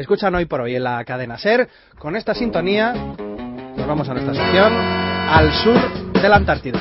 Escuchan hoy por hoy en la cadena Ser. Con esta sintonía nos vamos a nuestra sección al sur de la Antártida.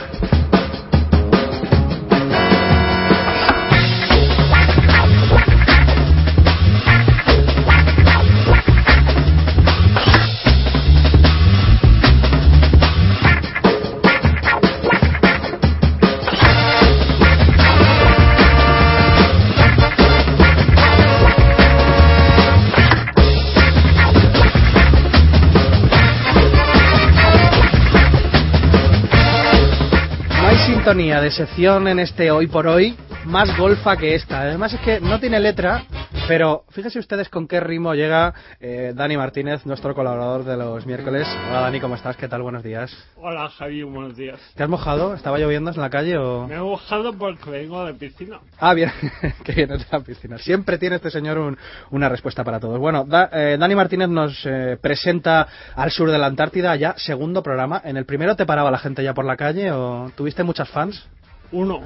De sección en este hoy por hoy más golfa que esta. Además es que no tiene letra, pero fíjense ustedes con qué ritmo llega eh, Dani Martínez, nuestro colaborador de los miércoles. Hola Dani, ¿cómo estás? ¿Qué tal? Buenos días. Hola Javi, buenos días. ¿Te has mojado? ¿Estaba lloviendo en la calle o...? Me he mojado porque vengo de piscina. Ah, bien, que vienes de la piscina. Siempre tiene este señor una respuesta para todos. Bueno, eh, Dani Martínez nos eh, presenta al sur de la Antártida ya segundo programa. ¿En el primero te paraba la gente ya por la calle o tuviste muchas fans? Uno.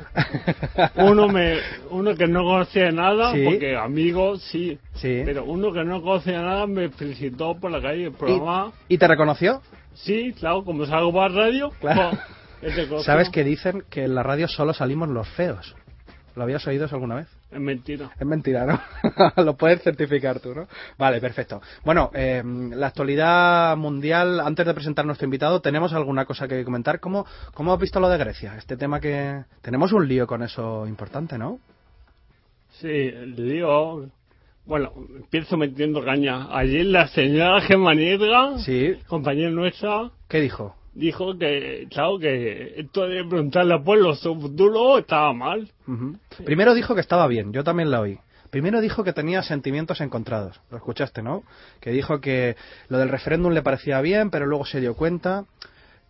Uno, me, uno que no conocía nada, porque amigos sí, sí, pero uno que no conocía nada me felicitó por la calle el programa. ¿Y, te reconoció? Sí, claro, como salgo para radio. Claro. Pues, ¿Sabes que dicen que en la radio solo salimos los feos? ¿Lo habías oído alguna vez? Es mentira. Es mentira, ¿no? Lo puedes certificar tú, ¿no? Vale, perfecto. Bueno, eh, la actualidad mundial, antes de presentar a nuestro invitado, ¿tenemos alguna cosa que comentar? ¿Cómo, ¿Cómo has visto lo de Grecia? Este tema que... Tenemos un lío con eso importante, ¿no? Sí, el lío... Bueno, empiezo metiendo caña. Ayer la señora Gemaniedra, sí. compañera nuestra... ¿Qué dijo? Dijo que, claro, que esto de preguntarle al pueblo su futuro estaba mal. Primero dijo que estaba bien, yo también la oí. Primero dijo que tenía sentimientos encontrados, lo escuchaste, ¿no? Que dijo que lo del referéndum le parecía bien, pero luego se dio cuenta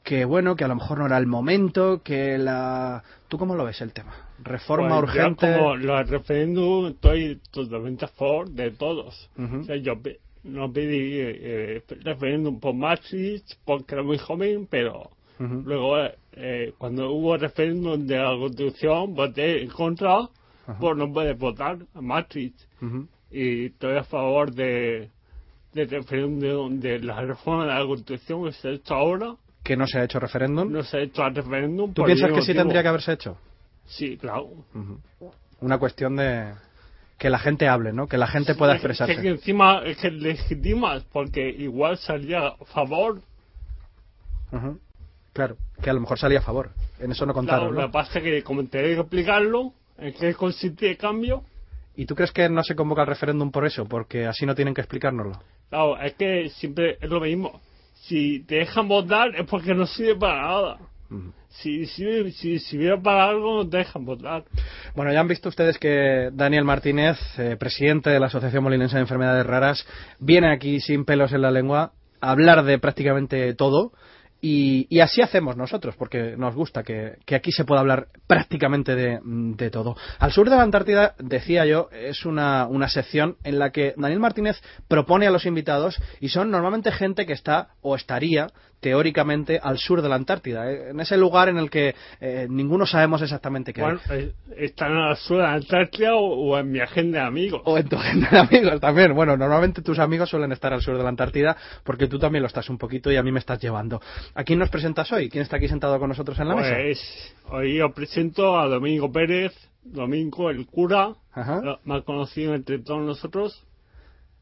que, bueno, que a lo mejor no era el momento, que la... ¿Tú cómo lo ves el tema? Reforma pues urgente. como lo del referéndum estoy totalmente a favor de todos. o sea, yo no pedí eh, referéndum por Maastricht porque era muy joven, pero luego eh, cuando hubo referéndum de la Constitución voté en contra por no poder votar a Maastricht. Y estoy a favor de, de referéndum de, la reforma de la Constitución que se ha hecho ahora. ¿Que no se ha hecho referéndum? No se ha hecho referéndum. ¿Tú piensas que sí tendría que haberse hecho? Sí, claro. Una cuestión de que la gente hable, ¿no? Que la gente pueda expresarse. Es que encima es que legitimas, porque igual salía a favor. Claro, que a lo mejor salía a favor. En eso no contaron. Claro, lo que pasa es que como tenés que explicarlo, en qué consiste el cambio. ¿Y tú crees que no se convoca el referéndum por eso? Porque así no tienen que explicárnoslo. Claro, es que siempre es lo mismo. Si te dejan votar es porque no sirve para nada si, si, si, si hubiera para algo, dejan votar. Bueno, ya han visto ustedes que Daniel Martínez, eh, presidente de la Asociación Molinense de Enfermedades Raras, viene aquí sin pelos en la lengua a hablar de prácticamente todo. Y, así hacemos nosotros, porque nos gusta que, aquí se pueda hablar prácticamente de, todo. Al sur de la Antártida, decía yo, es una, una sección en la que Daniel Martínez propone a los invitados y son normalmente gente que está o estaría teóricamente al sur de la Antártida, ¿eh? en ese lugar en el que eh, ninguno sabemos exactamente qué bueno, eh, ¿Están al sur de la Antártida o, en mi agenda de amigos? O en tu agenda de amigos también. Bueno, normalmente tus amigos suelen estar al sur de la Antártida porque tú también lo estás un poquito y a mí me estás llevando. ¿A quién nos presentas hoy? ¿Quién está aquí sentado con nosotros en la mesa? Pues hoy os presento a Domingo Pérez, Domingo el cura, más conocido entre todos nosotros,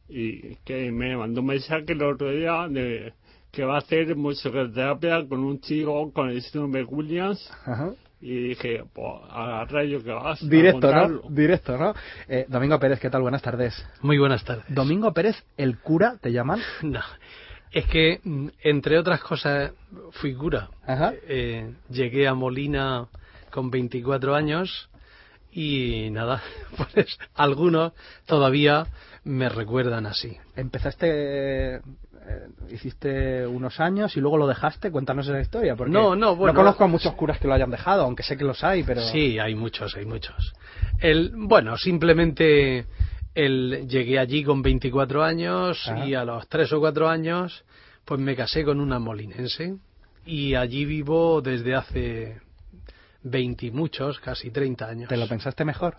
y que me mandó un mensaje el otro día de que va a hacer musicoterapia con un chico con el síndrome de Williams. Y dije, pues a rayo que vas. Directo, ¿no? Directo, ¿no? Eh, Domingo Pérez, ¿qué tal? Buenas tardes. Muy buenas tardes. Domingo Pérez, ¿el cura te llaman? No. Es que, mm, entre otras cosas, fui cura. Eh, llegué a Molina con 24 años y nada, pues algunos todavía me recuerdan así. Empezaste eh, hiciste unos años y luego lo dejaste. Cuéntanos esa historia. Porque no, no, bueno, no conozco a muchos curas que lo hayan dejado, aunque sé que los hay, pero. Sí, hay muchos, hay muchos. El, bueno, simplemente el, llegué allí con 24 años y a los 3 o 4 años pues me casé con una molinense y allí vivo desde hace 20 y muchos, casi 30 años. ¿Te lo pensaste mejor?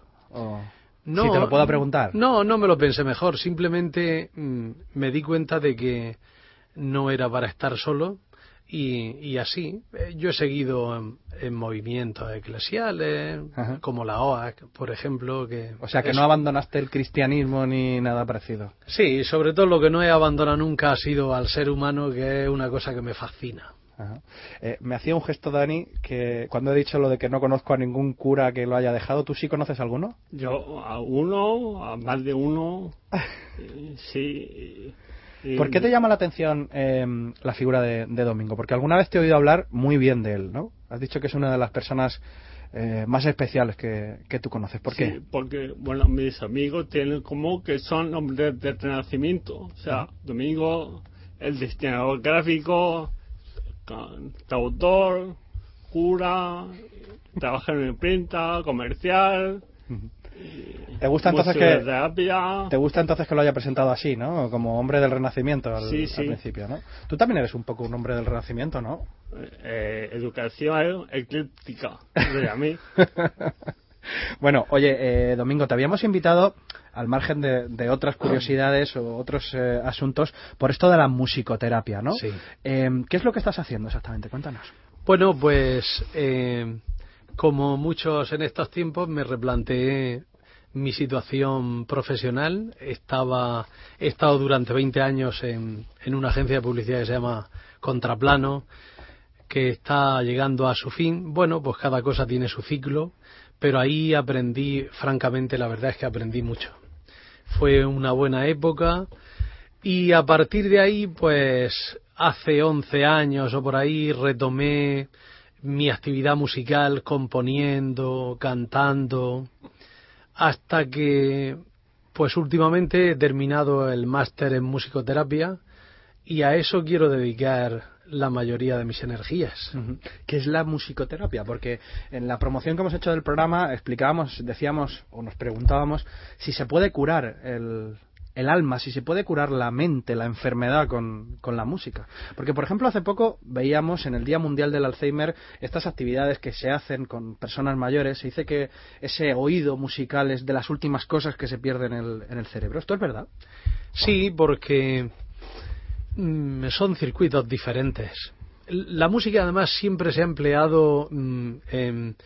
No, si te lo puedo preguntar. No, no me lo pensé mejor. Simplemente mm, me di cuenta de que no era para estar solo y, así. Eh, yo he seguido en, movimientos eclesiales, como la OAC, por ejemplo. que O sea, que no abandonaste el cristianismo ni nada parecido. Sí, sobre todo lo que no he abandonado nunca ha sido al ser humano, que es una cosa que me fascina. Eh, me hacía un gesto, Dani, que cuando he dicho lo de que no conozco a ningún cura que lo haya dejado, ¿tú sí conoces alguno? Yo, a uno, a más de uno, sí. ¿Por qué te llama la atención em, la figura de, Domingo? Porque alguna vez te he oído hablar muy bien de él, ¿no? Has dicho que es una de las personas eh, más especiales que, tú conoces. ¿Por qué? porque, bueno, mis amigos tienen como que son hombres de renacimiento. O sea, Domingo, el diseñador gráfico, autor, cura, trabaja en imprenta, comercial. ¿Te gusta entonces que te gusta entonces que lo haya presentado así, ¿no? Como hombre del Renacimiento al, principio, ¿no? Tú también eres un poco un hombre del Renacimiento, ¿no? Eh, educación eclíptica, a mí. bueno, oye, eh, Domingo, te habíamos invitado al margen de, otras curiosidades o otros eh, asuntos por esto de la musicoterapia, ¿no? Sí. ¿Qué es lo que estás haciendo exactamente? Cuéntanos. Bueno, pues como muchos en estos tiempos me replanteé mi situación profesional. Estaba, he estado durante 20 años en, en una agencia de publicidad que se llama Contraplano, que está llegando a su fin. Bueno, pues cada cosa tiene su ciclo, pero ahí aprendí, francamente, la verdad es que aprendí mucho. Fue una buena época y a partir de ahí, pues hace 11 años o por ahí retomé mi actividad musical componiendo, cantando, hasta que pues últimamente he terminado el máster en musicoterapia y a eso quiero dedicar la mayoría de mis energías. ¿Qué es la musicoterapia? Porque en la promoción que hemos hecho del programa explicábamos, decíamos o nos preguntábamos si se puede curar el, el alma, si se puede curar la mente, la enfermedad con, con, la música. Porque, por ejemplo, hace poco veíamos en el Día Mundial del Alzheimer estas actividades que se hacen con personas mayores. Se dice que ese oído musical es de las últimas cosas que se pierden en el, cerebro. ¿Esto es verdad? Sí, porque mm, son circuitos diferentes. La música, además, siempre se ha empleado mm, en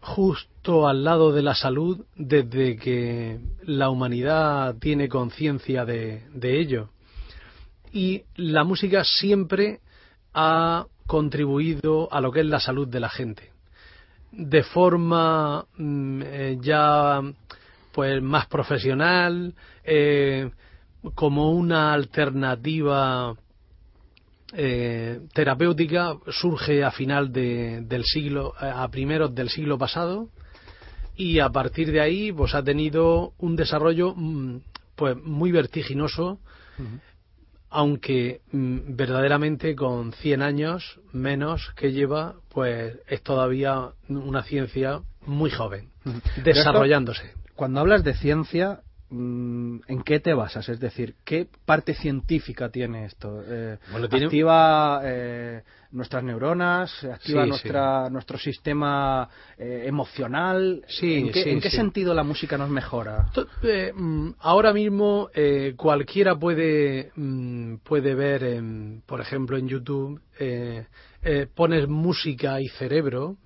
justo al lado de la salud desde que la humanidad tiene conciencia de, ello. Y la música siempre ha contribuido a lo que es la salud de la gente. De forma mm, eh, ya pues más profesional, eh, como una alternativa eh, terapéutica surge a final del siglo, a primeros del siglo pasado y a partir de ahí pues ha tenido un desarrollo mm, pues muy vertiginoso aunque mm, verdaderamente con 100 años menos que lleva pues es todavía una ciencia muy joven desarrollándose. cuando hablas de ciencia ¿En qué te basas? Es decir, ¿qué parte científica tiene esto? Eh, ¿Activa eh, nuestras neuronas? ¿Activa nuestra, nuestro sistema eh, emocional? Sí, ¿En qué, sentido la música nos mejora? Mm, ahora mismo cualquiera puede, mm, puede ver, por ejemplo, en YouTube, pones música y cerebro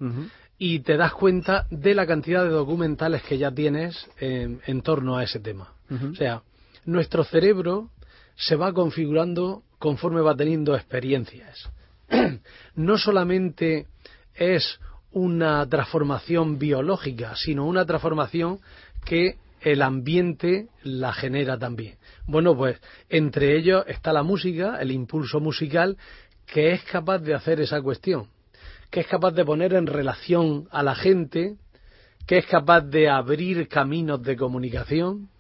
y te das cuenta de la cantidad de documentales que ya tienes en, torno a ese tema. O sea, nuestro cerebro se va configurando conforme va teniendo experiencias. no solamente es una transformación biológica, sino una transformación que el ambiente la genera también. Bueno, pues entre ellos está la música, el impulso musical, que es capaz de hacer esa cuestión que es capaz de poner en relación a la gente, que es capaz de abrir caminos de comunicación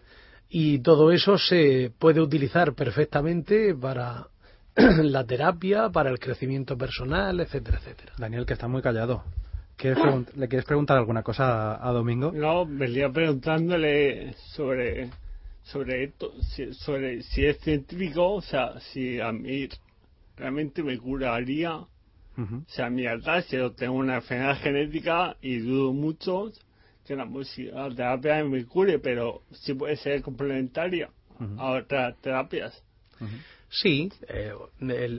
y todo eso se puede utilizar perfectamente para la terapia, para el crecimiento personal, etcétera, etcétera. Daniel, que está muy callado. ¿Le quieres preguntar alguna cosa a, Domingo? No, venía preguntándole sobre sobre esto, si, sobre si es científico, o sea, si a mí realmente me curaría o sea, mi yo tengo una enfermedad genética y dudo mucho que la música, la terapia me cure, pero sí puede ser complementaria a otras terapias. Sí, eh,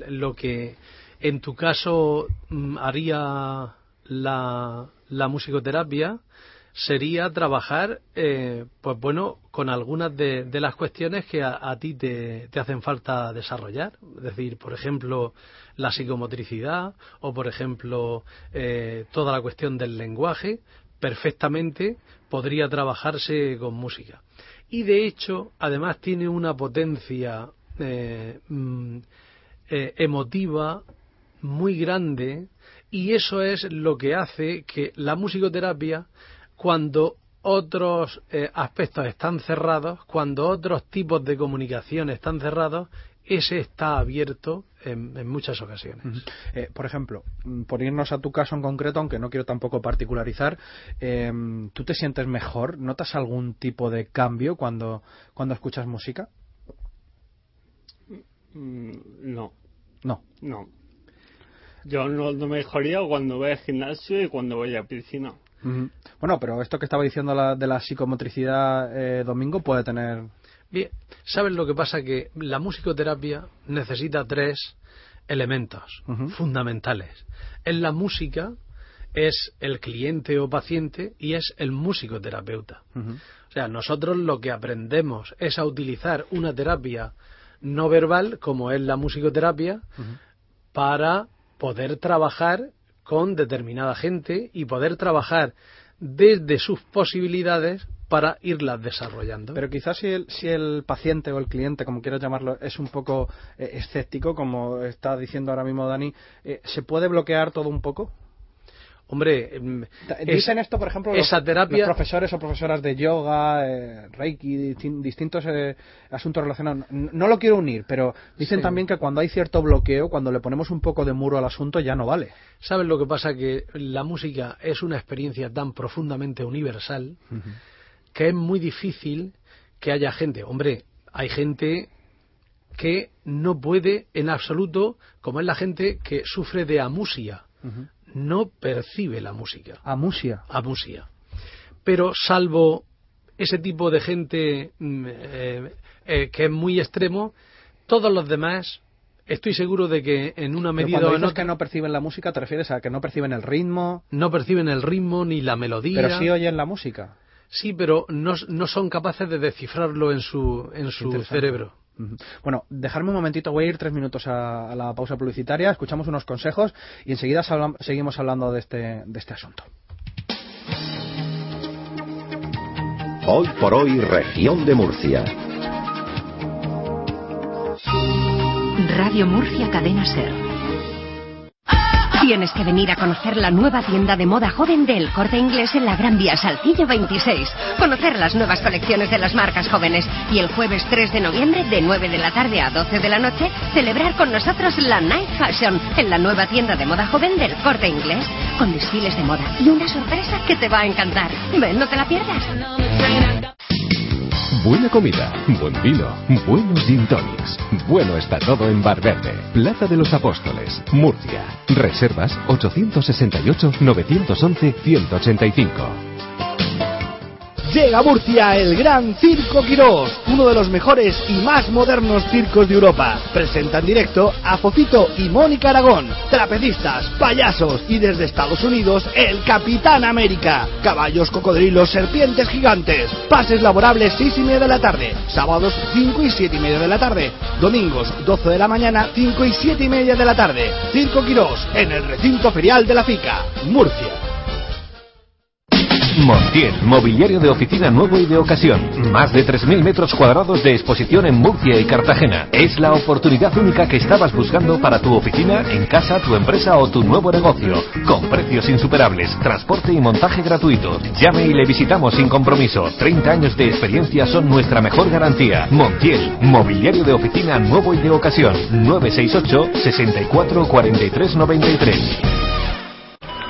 lo que en tu caso mm, haría la, la musicoterapia sería trabajar, eh, pues bueno, con algunas de, las cuestiones que a, ti te, hacen falta desarrollar. Es decir, por ejemplo, la psicomotricidad o, por ejemplo, eh, toda la cuestión del lenguaje, perfectamente podría trabajarse con música. Y de hecho, además tiene una potencia eh, mm, emotiva muy grande y eso es lo que hace que la musicoterapia cuando otros eh, aspectos están cerrados, cuando otros tipos de comunicación están cerrados, ese está abierto en, muchas ocasiones. Eh, por ejemplo, mm, por irnos a tu caso en concreto, aunque no quiero tampoco particularizar, em, ¿tú te sientes mejor? ¿Notas algún tipo de cambio cuando, cuando escuchas música? Mm, no. No. No. Yo no, no mejoría cuando voy al gimnasio y cuando voy a piscina. Bueno, pero esto que estaba diciendo la, de la psicomotricidad eh, Domingo puede tener. Bien, ¿sabes lo que pasa? Que la musicoterapia necesita tres elementos fundamentales. En la música es el cliente o paciente y es el musicoterapeuta. O sea, nosotros lo que aprendemos es a utilizar una terapia no verbal, como es la musicoterapia, para poder trabajar con determinada gente y poder trabajar desde sus posibilidades para irlas desarrollando. Pero quizás si el, si el paciente o el cliente, como quieras llamarlo, es un poco eh, escéptico, como está diciendo ahora mismo Dani, eh, ¿se puede bloquear todo un poco? Hombre, mm, dicen esto, por ejemplo, los, profesores o profesoras de yoga, eh, reiki, distintos eh, asuntos relacionados. No lo quiero unir, pero dicen también que cuando hay cierto bloqueo, cuando le ponemos un poco de muro al asunto, ya no vale. ¿Sabes lo que pasa? Que la música es una experiencia tan profundamente universal que es muy difícil que haya gente. Hombre, hay gente que no puede en absoluto, como es la gente que sufre de amusia no percibe la música. Amusia. Amusia. Pero salvo ese tipo de gente mm, eh, eh, que es muy extremo, todos los demás estoy seguro de que en una medida Pero cuando dices que no perciben la música, ¿te refieres a que no perciben el ritmo? No perciben el ritmo ni la melodía. Pero sí oyen la música. Sí, pero no, no son capaces de descifrarlo en su, en su cerebro. Bueno, dejarme un momentito, voy a ir tres minutos a, la pausa publicitaria, escuchamos unos consejos y enseguida seguimos hablando de este, de este asunto. Hoy por hoy, región de Murcia. Radio Murcia Cadena Ser. Tienes que venir a conocer la nueva tienda de moda joven del Corte Inglés en la Gran Vía Salcillo 26. Conocer las nuevas colecciones de las marcas jóvenes. Y el jueves 3 de noviembre, de 9 de la tarde a 12 de la noche, celebrar con nosotros la Night Fashion en la nueva tienda de moda joven del Corte Inglés. Con desfiles de moda y una sorpresa que te va a encantar. Ven, no te la pierdas. Buena comida, buen vino, buenos gin tonics. Bueno está todo en Bar Verde, Plaza de los Apóstoles, Murcia. Reservas 868 911 185. Llega a Murcia el Gran Circo Quirós, uno de los mejores y más modernos circos de Europa. Presenta en directo a Fofito y Mónica Aragón, trapecistas, payasos y desde Estados Unidos el Capitán América. Caballos, cocodrilos, serpientes gigantes. Pases laborables 6 y media de la tarde. Sábados 5 y 7 y media de la tarde. Domingos 12 de la mañana 5 y 7 y media de la tarde. Circo Quirós en el recinto ferial de la FICA, Murcia. Montiel, mobiliario de oficina nuevo y de ocasión. Más de 3.000 metros cuadrados de exposición en Murcia y Cartagena. Es la oportunidad única que estabas buscando para tu oficina, en casa, tu empresa o tu nuevo negocio. Con precios insuperables, transporte y montaje gratuito. Llame y le visitamos sin compromiso. 30 años de experiencia son nuestra mejor garantía. Montiel, mobiliario de oficina nuevo y de ocasión. 968 64 43 93.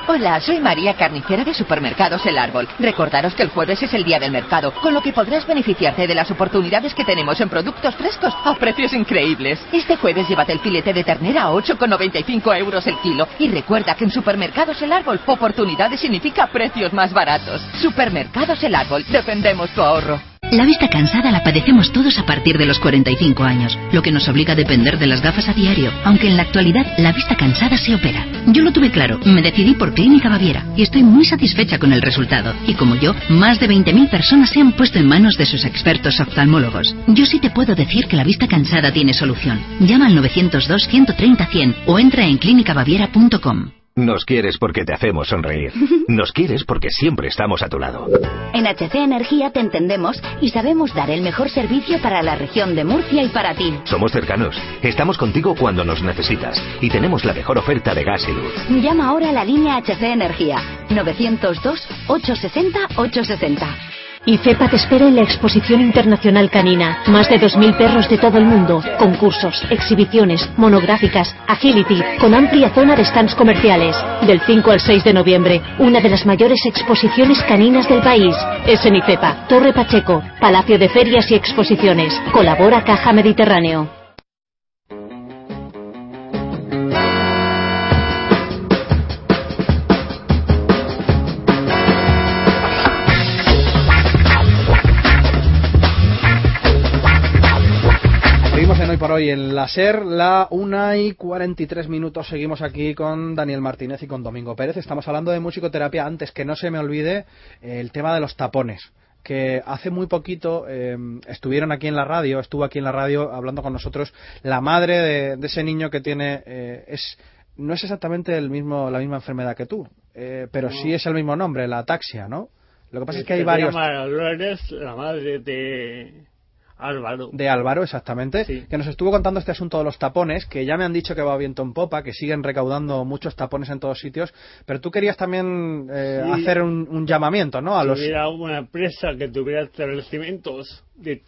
Hola, soy María Carnicera de Supermercados El Árbol. Recordaros que el jueves es el día del mercado, con lo que podrás beneficiarte de las oportunidades que tenemos en productos frescos a precios increíbles. Este jueves llévate el filete de ternera a 8,95 euros el kilo. Y recuerda que en Supermercados El Árbol, oportunidades significa precios más baratos. Supermercados El Árbol, defendemos tu ahorro. La vista cansada la padecemos todos a partir de los 45 años, lo que nos obliga a depender de las gafas a diario, aunque en la actualidad la vista cansada se opera. Yo lo tuve claro, me decidí por Clínica Baviera y estoy muy satisfecha con el resultado. Y como yo, más de 20.000 personas se han puesto en manos de sus expertos oftalmólogos. Yo sí te puedo decir que la vista cansada tiene solución. Llama al 902 130 100 o entra en clínicabaviera.com. Nos quieres porque te hacemos sonreír. Nos quieres porque siempre estamos a tu lado. En HC Energía te entendemos y sabemos dar el mejor servicio para la región de Murcia y para ti. Somos cercanos, estamos contigo cuando nos necesitas y tenemos la mejor oferta de gas y luz. Llama ahora a la línea HC Energía 902 860 860. IFEPA te espera en la Exposición Internacional Canina. Más de 2.000 perros de todo el mundo. Concursos, exhibiciones, monográficas, agility, con amplia zona de stands comerciales. Del 5 al 6 de noviembre, una de las mayores exposiciones caninas del país. Es en IFEPA, Torre Pacheco, Palacio de Ferias y Exposiciones. Colabora Caja Mediterráneo. Por hoy en la SER, la 1 y 43 minutos. Seguimos aquí con Daniel Martínez y con Domingo Pérez. Estamos hablando de musicoterapia. Antes que no se me olvide el tema de los tapones que hace muy poquito eh, estuvieron aquí en la radio, estuvo aquí en la radio hablando con nosotros la madre de, ese niño que tiene eh, es no es exactamente el mismo la misma enfermedad que tú, eh, pero sí es el mismo nombre, la ataxia, ¿no? Lo que pasa es que hay varios. la madre de Álvaro. De Álvaro, exactamente. Que nos estuvo contando este asunto de los tapones, que ya me han dicho que va viento en popa, que siguen recaudando muchos tapones en todos sitios. Pero tú querías también eh, hacer un, llamamiento, ¿no? A si los... hubiera una empresa que tuviera establecimientos de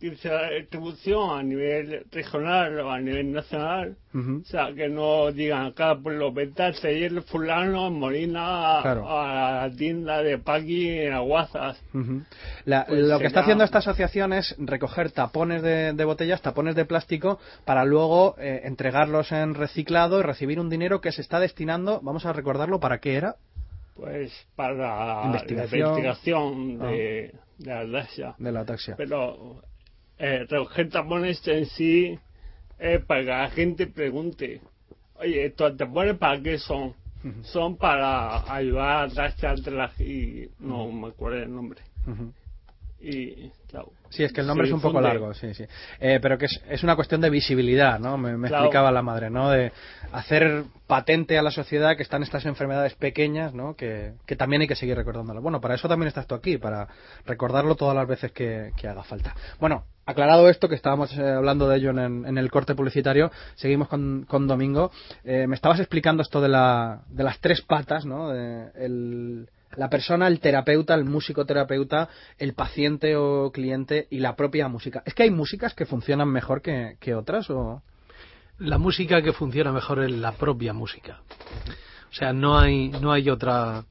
distribución a nivel regional o a nivel nacional, o sea, que no digan acá por los ventas ayer fulano en Molina a la tienda de Paqui en Aguazas. Pues lo que está haciendo esta asociación es recoger tapones de, botellas, tapones de plástico, para luego eh, entregarlos en reciclado y recibir un dinero que se está destinando, vamos a recordarlo, ¿para qué era? Pues para investigación, la de, ah. de la taxia. Pero eh, recoger tapones en sí es para que la gente pregunte, oye, ¿estos tapones para qué son? Son para ayudar a darse al y no me acuerdo el nombre. Y claro. Sí, es que el nombre es un poco largo, sí, sí. Eh, pero que es, una cuestión de visibilidad, ¿no? Me, explicaba la madre, ¿no? De hacer patente a la sociedad que están estas enfermedades pequeñas, ¿no? Que, también hay que seguir recordándolo. Bueno, para eso también estás tú aquí, para recordarlo todas las veces que, haga falta. Bueno, aclarado esto, que estábamos eh, hablando de ello en, el corte publicitario, seguimos con, Domingo. Eh, me estabas explicando esto de, la, de las tres patas, ¿no? el la persona, el terapeuta, el músico terapeuta, el paciente o cliente y la propia música. ¿Es que hay músicas que funcionan mejor que, otras o...? La música que funciona mejor es la propia música. O sea, no hay, no hay otra...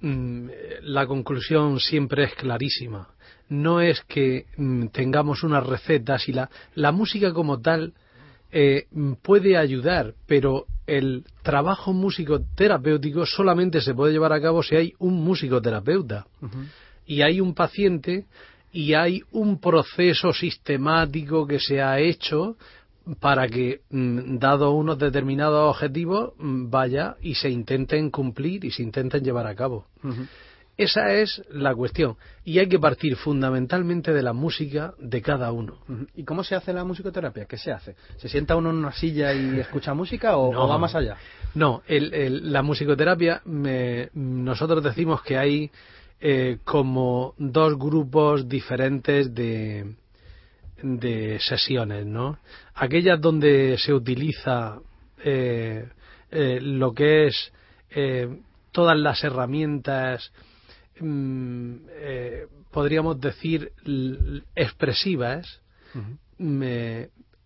Mm, la conclusión siempre es clarísima. No es que mm, tengamos unas recetas y la, la música como tal eh, puede ayudar, pero el trabajo musicoterapéutico solamente se puede llevar a cabo si hay un musicoterapeuta. Y hay un paciente y hay un proceso sistemático que se ha hecho para que, mm, dado unos determinados objetivos, mm, vaya y se intenten cumplir y se intenten llevar a cabo. Esa es la cuestión. Y hay que partir fundamentalmente de la música de cada uno. ¿Y cómo se hace la musicoterapia? ¿Qué se hace? ¿Se sienta uno en una silla y escucha música o, va más allá? No, la musicoterapia, nosotros decimos que hay eh, como dos grupos diferentes de, de sesiones, ¿no? Aquellas donde se utiliza eh, eh, lo que es todas las herramientas Mm, eh, podríamos decir, expresivas mm,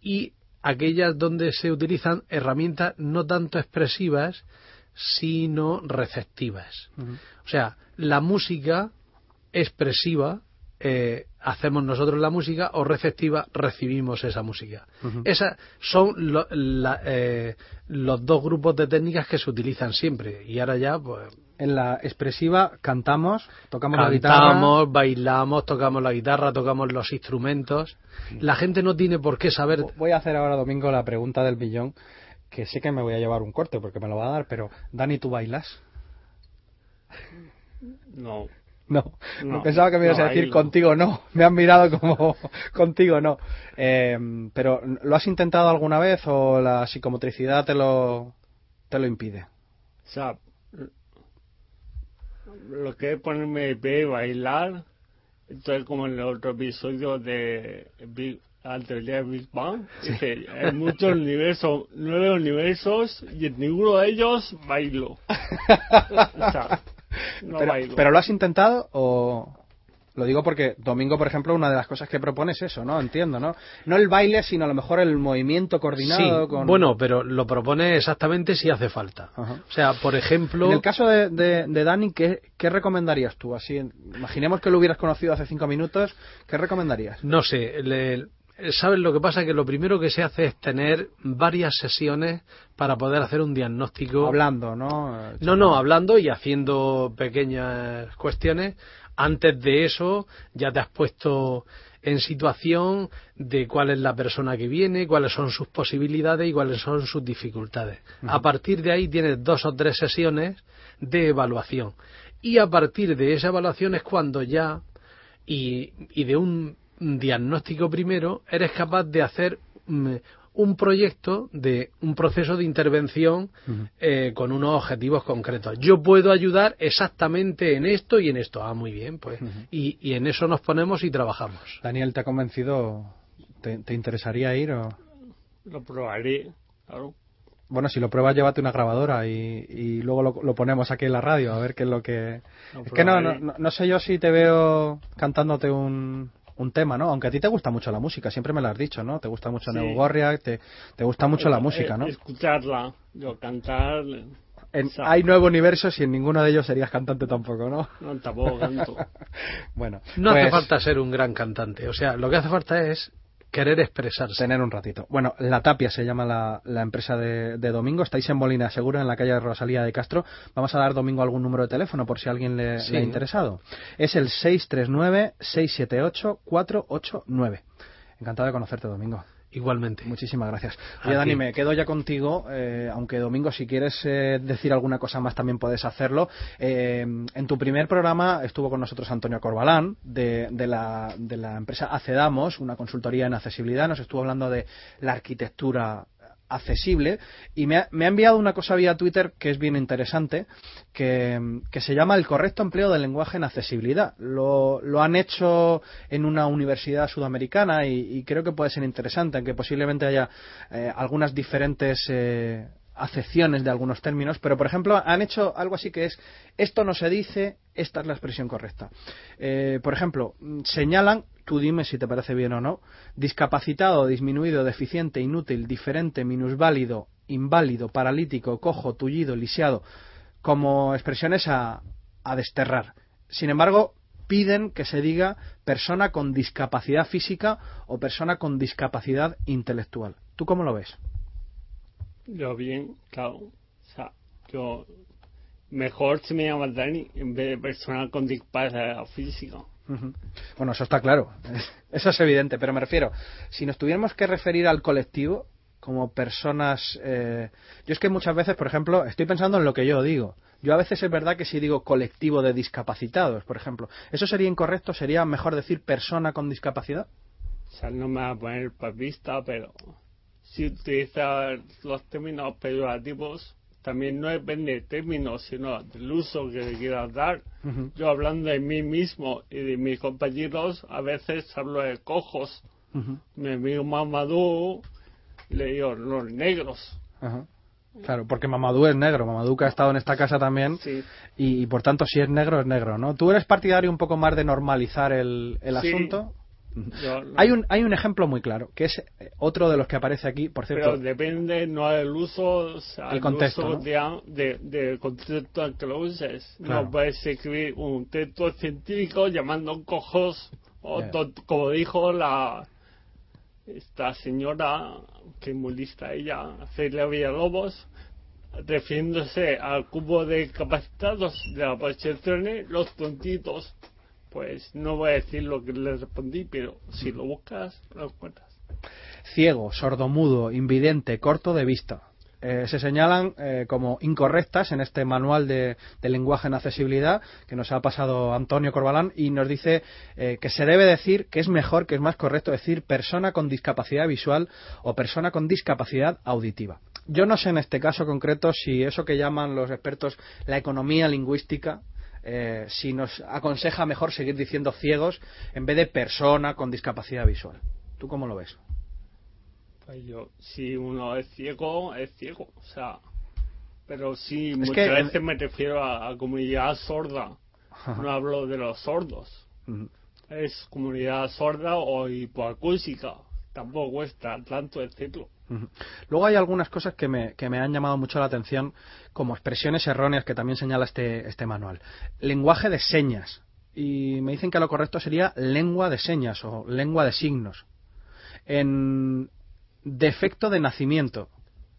y aquellas donde se utilizan herramientas no tanto expresivas, sino receptivas. O sea, la música expresiva eh, hacemos nosotros la música o receptiva recibimos esa música. Esas son eh, los dos grupos de técnicas que se utilizan siempre y ahora ya pues en la expresiva cantamos, tocamos la guitarra. Cantamos, bailamos, tocamos la guitarra, tocamos los instrumentos. La gente no tiene por qué saber. Voy a hacer ahora, Domingo, la pregunta del billón, que sé que me voy a llevar un corte porque me lo va a dar, pero Dani, ¿tú bailas? No. No, no, pensaba que me ibas a decir contigo no. Me han mirado como contigo no. Eh, pero ¿lo has intentado alguna vez o la psicomotricidad te lo te lo impide? O sea, lo que es ponerme de pie y bailar, esto es como en el otro episodio de Big, antes de Big Bang, hay muchos universos, nueve universos y en ninguno de ellos bailo. o sea, pero, lo has intentado o lo digo porque Domingo, por ejemplo, una de las cosas que propone es eso, ¿no? Entiendo, ¿no? No el baile, sino a lo mejor el movimiento coordinado. Sí, Bueno, pero lo propone exactamente si hace falta. O sea, por ejemplo. En el caso de, de, Dani, ¿qué, ¿qué, recomendarías tú? Así, imaginemos que lo hubieras conocido hace cinco minutos, ¿qué recomendarías? No sé, le, ¿Sabes lo que pasa? Que lo primero que se hace es tener varias sesiones para poder hacer un diagnóstico. Hablando, ¿no? No, no, hablando y haciendo pequeñas cuestiones. Antes de eso ya te has puesto en situación de cuál es la persona que viene, cuáles son sus posibilidades y cuáles son sus dificultades. A partir de ahí tienes dos o tres sesiones de evaluación. Y a partir de esa evaluación es cuando ya, y, y de un diagnóstico primero, eres capaz de hacer mm, un proyecto de un proceso de intervención eh, con unos objetivos concretos. Yo puedo ayudar exactamente en esto y en esto. Ah, muy bien, pues. y, y, en eso nos ponemos y trabajamos. Daniel, ¿te ha convencido? ¿Te, interesaría ir o...? Lo probaré, claro. Bueno, si lo pruebas, llévate una grabadora y, y luego lo, lo, ponemos aquí en la radio a ver qué es lo que... es que no, no, no sé yo si te veo cantándote un, un tema, ¿no? Aunque a ti te gusta mucho la música, siempre me lo has dicho, ¿no? Te gusta mucho sí. te, te gusta mucho la música, ¿no? Escucharla, yo cantar. hay nueve universos y en ninguno de ellos serías cantante tampoco, ¿no? No, tampoco canto. bueno. No hace pues falta ser un gran cantante, o sea, lo que hace falta es querer expresarse. Tener un ratito. Bueno, La Tapia se llama la, la empresa de, de, Domingo. Estáis en Molina Segura, en la calle Rosalía de Castro. Vamos a dar Domingo algún número de teléfono por si alguien le, le ha interesado. Es el 639-678-489. Encantado de conocerte, Domingo. Igualmente. Muchísimas gracias. Oye, Dani, me quedo ya contigo, eh, aunque Domingo, si quieres eh, decir alguna cosa más, también puedes hacerlo. Eh, en tu primer programa estuvo con nosotros Antonio Corbalán, de, de, la, de la empresa Acedamos, una consultoría en accesibilidad. Nos estuvo hablando de la arquitectura accesible. Y me ha, me ha, enviado una cosa vía Twitter que es bien interesante que, se llama el correcto empleo del lenguaje en accesibilidad. Lo, lo han hecho en una universidad sudamericana y, y, creo que puede ser interesante aunque posiblemente haya eh, algunas diferentes eh, acepciones de algunos términos, pero por ejemplo han hecho algo así que es esto no se dice, esta es la expresión correcta. Eh, por ejemplo, señalan, tú dime si te parece bien o no, discapacitado, disminuido, deficiente, inútil, diferente, minusválido, inválido, paralítico, cojo, tullido, lisiado, como expresiones a, a desterrar. Sin embargo, piden que se diga persona con discapacidad física o persona con discapacidad intelectual. ¿Tú cómo lo ves? Yo bien, claro. O sea, yo mejor si me llama Dani en vez de persona con discapacidad física. Bueno, eso está claro. Eso es evidente, pero me refiero, si nos tuviéramos que referir al colectivo como personas... Eh, yo es que muchas veces, por ejemplo, estoy pensando en lo que yo digo. Yo a veces es verdad que si digo colectivo de discapacitados, por ejemplo, ¿eso sería incorrecto? ¿Sería mejor decir persona con discapacidad? O sea, no me va a poner papista, pero si utilizas los términos peyorativos, también no depende de términos, sino del uso que le quieras dar. Yo hablando de mí mismo y de mis compañeros, a veces hablo de cojos. Me amigo Mamadou, le digo los negros. Claro, porque Mamadou es negro, Mamadou que ha estado en esta casa también y, por tanto si es negro es negro, ¿no? ¿Tú eres partidario un poco más de normalizar el, el asunto? Hay, un, hay un ejemplo muy claro, que es eh, otro de los que aparece aquí, por cierto. Pero depende, no del uso, el contexto, de, de, contexto al que lo uses. No puedes escribir un texto científico llamando cojos, o como dijo la esta señora, que muy lista ella, Celia Villalobos, refiriéndose al cubo de capacitados de la percepción, los tontitos. Pues no voy a decir lo que le respondí, pero si lo buscas, lo encuentras. Ciego, sordomudo, invidente, corto de vista. Eh, se señalan eh, como incorrectas en este manual de, lenguaje en accesibilidad que nos ha pasado Antonio Corbalán y nos dice eh, que se debe decir que es mejor, que es más correcto decir persona con discapacidad visual o persona con discapacidad auditiva. Yo no sé en este caso concreto si eso que llaman los expertos la economía lingüística si nos aconseja mejor seguir diciendo ciegos en vez de persona con discapacidad visual. ¿Tú cómo lo ves? Pues yo, si uno es ciego, es ciego, o sea, pero sí, muchas veces me refiero a, comunidad sorda, no hablo de los sordos, es comunidad sorda o hipoacústica, tampoco cuesta tanto decirlo. Luego hay algunas cosas que me, que me han llamado mucho la atención, como expresiones erróneas que también señala este, este manual. Lenguaje de señas. Y me dicen que lo correcto sería lengua de señas o lengua de signos. En, defecto de nacimiento.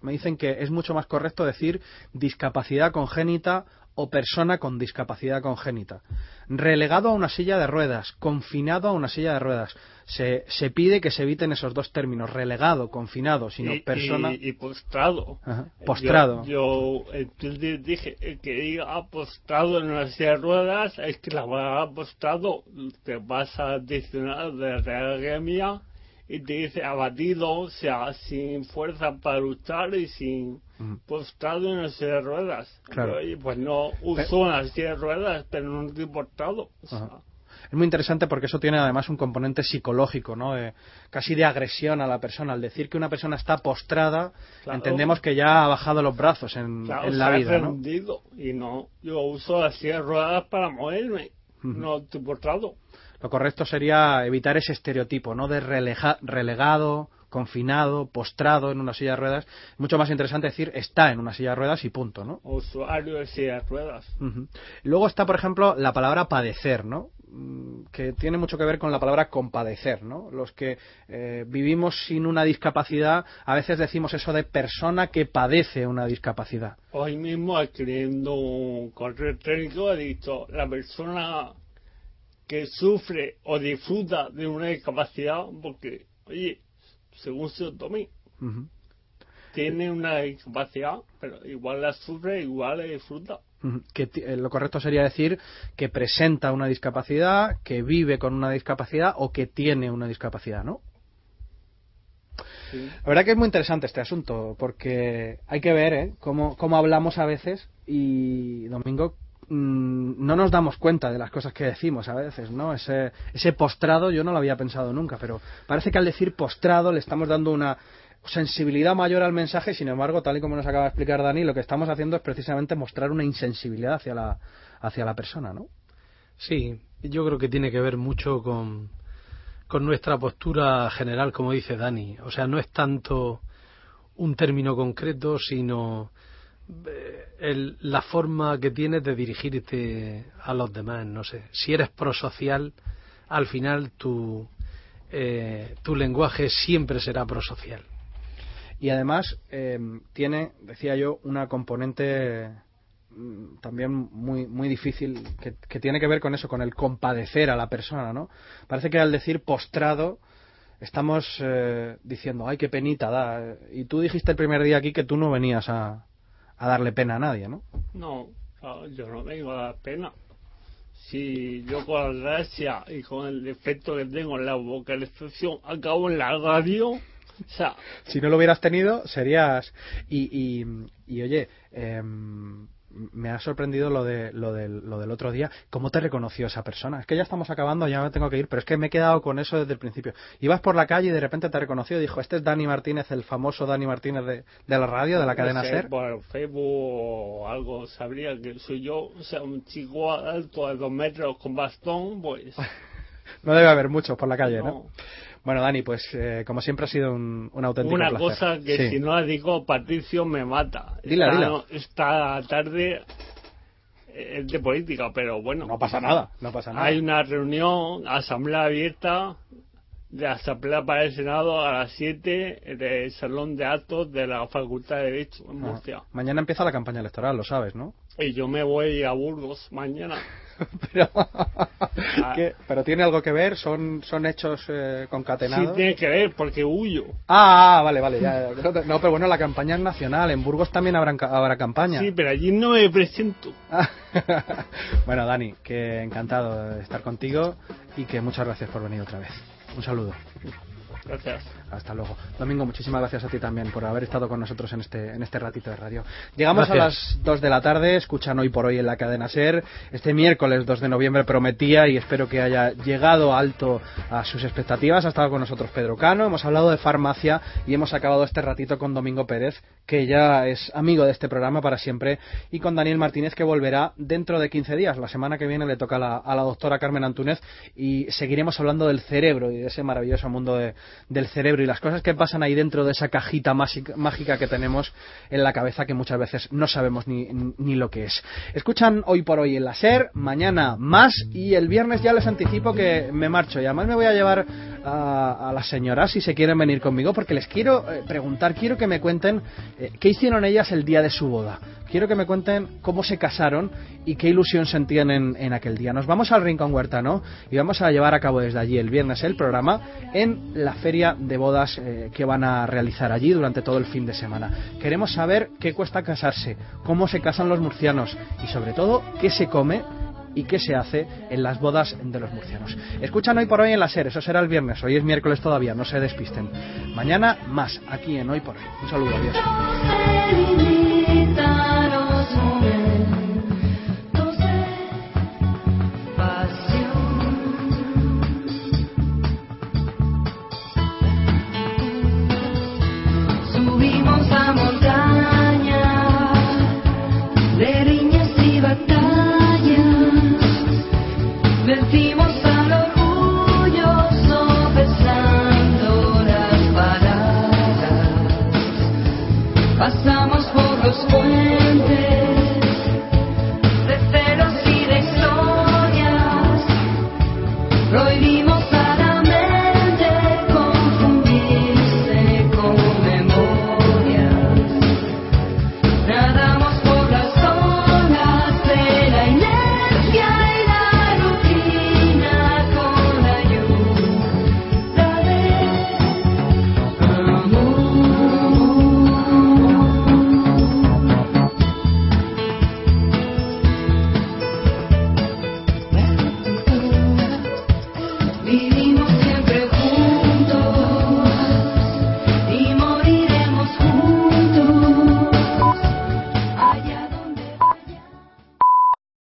Me dicen que es mucho más correcto decir discapacidad congénita o persona con discapacidad congénita. Relegado a una silla de ruedas, confinado a una silla de ruedas. Se, se pide que se eviten esos dos términos, relegado, confinado, sino persona. Y, postrado. postrado. Yo, dije que diga postrado en una silla de ruedas, es que la palabra postrado te vas a adicionar de y te dice abatido, o sea, sin fuerza para luchar y sin postrado en silla de ruedas. Claro. pues no uso una silla de ruedas, pero no estoy postrado. es muy interesante porque eso tiene además un componente psicológico, ¿no? casi de agresión a la persona. Al decir que una persona está postrada, entendemos que ya ha bajado los brazos en, la vida, ¿no? Y no, yo uso las silla de ruedas para moverme, no estoy postrado. Lo correcto sería evitar ese estereotipo, ¿no? De relegado, confinado, postrado en una silla de ruedas. Mucho más interesante decir está en una silla de ruedas y punto, ¿no? Usuario de silla de ruedas. Luego está, por ejemplo, la palabra padecer, ¿no? Mm, que tiene mucho que ver con la palabra compadecer, ¿no? Los que eh, vivimos sin una discapacidad, a veces decimos eso de persona que padece una discapacidad. Hoy mismo, escribiendo un correo electrónico, he dicho, la persona que sufre o disfruta de una discapacidad porque, oye, según se tome, tiene una discapacidad, pero igual la sufre, igual la disfruta. Que eh, lo correcto sería decir que presenta una discapacidad, que vive con una discapacidad o que tiene una discapacidad, ¿no? La verdad que es muy interesante este asunto, porque hay que ver ¿eh? cómo, cómo hablamos a veces y, Domingo, Mm, no nos damos cuenta de las cosas que decimos a veces, ¿no? Ese, ese postrado yo no lo había pensado nunca, pero parece que al decir postrado le estamos dando una sensibilidad mayor al mensaje, sin embargo, tal y como nos acaba de explicar Dani, lo que estamos haciendo es precisamente mostrar una insensibilidad hacia la, hacia la persona, ¿no? Sí, yo creo que tiene que ver mucho con, con nuestra postura general, como dice Dani. O sea, no es tanto un término concreto, sino el, la forma que tienes de dirigirte a los demás, no sé. Si eres prosocial, al final tu, eh, tu lenguaje siempre será prosocial. Y además em, tiene, decía yo, una componente mm, también muy muy difícil que, tiene que ver con eso, con el compadecer a la persona, ¿no? Parece que al decir postrado estamos eh, diciendo, ay, qué penita da. Y tú dijiste el primer día aquí que tú no venías a, a darle pena a nadie, ¿no? No, yo no vengo a dar pena. Si yo con la gracia y con el defecto que tengo en la expresión acabo en la radio, o sea... Si no lo hubieras tenido, serías... Y, y, y oye, eh, me ha sorprendido lo, de, lo, del, lo del otro día. ¿Cómo te reconoció esa persona? Es que ya estamos acabando, ya me tengo que ir, pero es que me he quedado con eso desde el principio. Ibas por la calle y de repente te reconoció y dijo, este es Dani Martínez, el famoso Dani Martínez de, de la radio, de la cadena SER. Por Facebook o algo sabría que soy yo, o sea, un chico alto de dos metros con bastón, pues... no debe haber muchos por la calle, ¿no? Bueno, Dani, pues eh, como siempre ha sido un, un auténtico Una placer. cosa que si no la digo, Patricio me mata. Dila, esta, dila. esta tarde es de política, pero bueno. No pasa nada, no pasa nada. Hay una reunión, asamblea abierta de asamblea para el Senado a las 7 del salón de actos de la Facultad de Derecho en Ah, Murcia. Mañana empieza la campaña electoral, lo sabes, ¿no? Y yo me voy a Burgos mañana. pero, Ah. ¿qué? ¿Pero tiene algo que ver? ¿Son, son hechos eh, Sí concatenados? tiene que ver, porque huyo. Ah, ah, vale, vale. Ya, ya. No, pero bueno, la campaña es nacional. En Burgos también habrá, habrá campaña. Sí, pero allí no me presento. bueno, Dani, que encantado de estar contigo y que muchas gracias por venir otra vez. Un saludo. Gracias. Hasta luego. Domingo, muchísimas gracias a ti también por haber estado con nosotros en este, en este ratito de radio. Llegamos Gracias. a las 2 de la tarde, escuchan hoy por hoy en la cadena SER. Este miércoles 2 de noviembre prometía y espero que haya llegado alto a sus expectativas. Ha estado con nosotros Pedro Cano, hemos hablado de farmacia y hemos acabado este ratito con Domingo Pérez, que ya es amigo de este programa para siempre, y con Daniel Martínez, que volverá dentro de 15 días. La semana que viene le toca a la, a la doctora Carmen Antúnez y seguiremos hablando del cerebro y de ese maravilloso mundo de- del cerebro y las cosas que pasan ahí dentro de esa cajita mágica, que tenemos en la cabeza que muchas veces no sabemos ni, ni lo que es. Escuchan hoy por hoy en la SER, mañana más y el viernes ya les anticipo que me marcho y además me voy a llevar a, las señoras si se quieren venir conmigo porque les quiero eh, preguntar, quiero que me cuenten eh, qué hicieron ellas el día de su boda. Quiero que me cuenten cómo se casaron y qué ilusión sentían en, en aquel día. Nos vamos al Rincón Huertano y vamos a llevar a cabo desde allí el viernes el programa en la feria de bodas eh, que van a realizar allí durante todo el fin de semana. Queremos saber qué cuesta casarse, cómo se casan los murcianos y sobre todo qué se come y qué se hace en las bodas de los murcianos. Escuchan hoy por hoy en la SER, eso será el viernes, hoy es miércoles todavía, no se despisten. Mañana más, aquí en Hoy por hoy. Un saludo, adiós.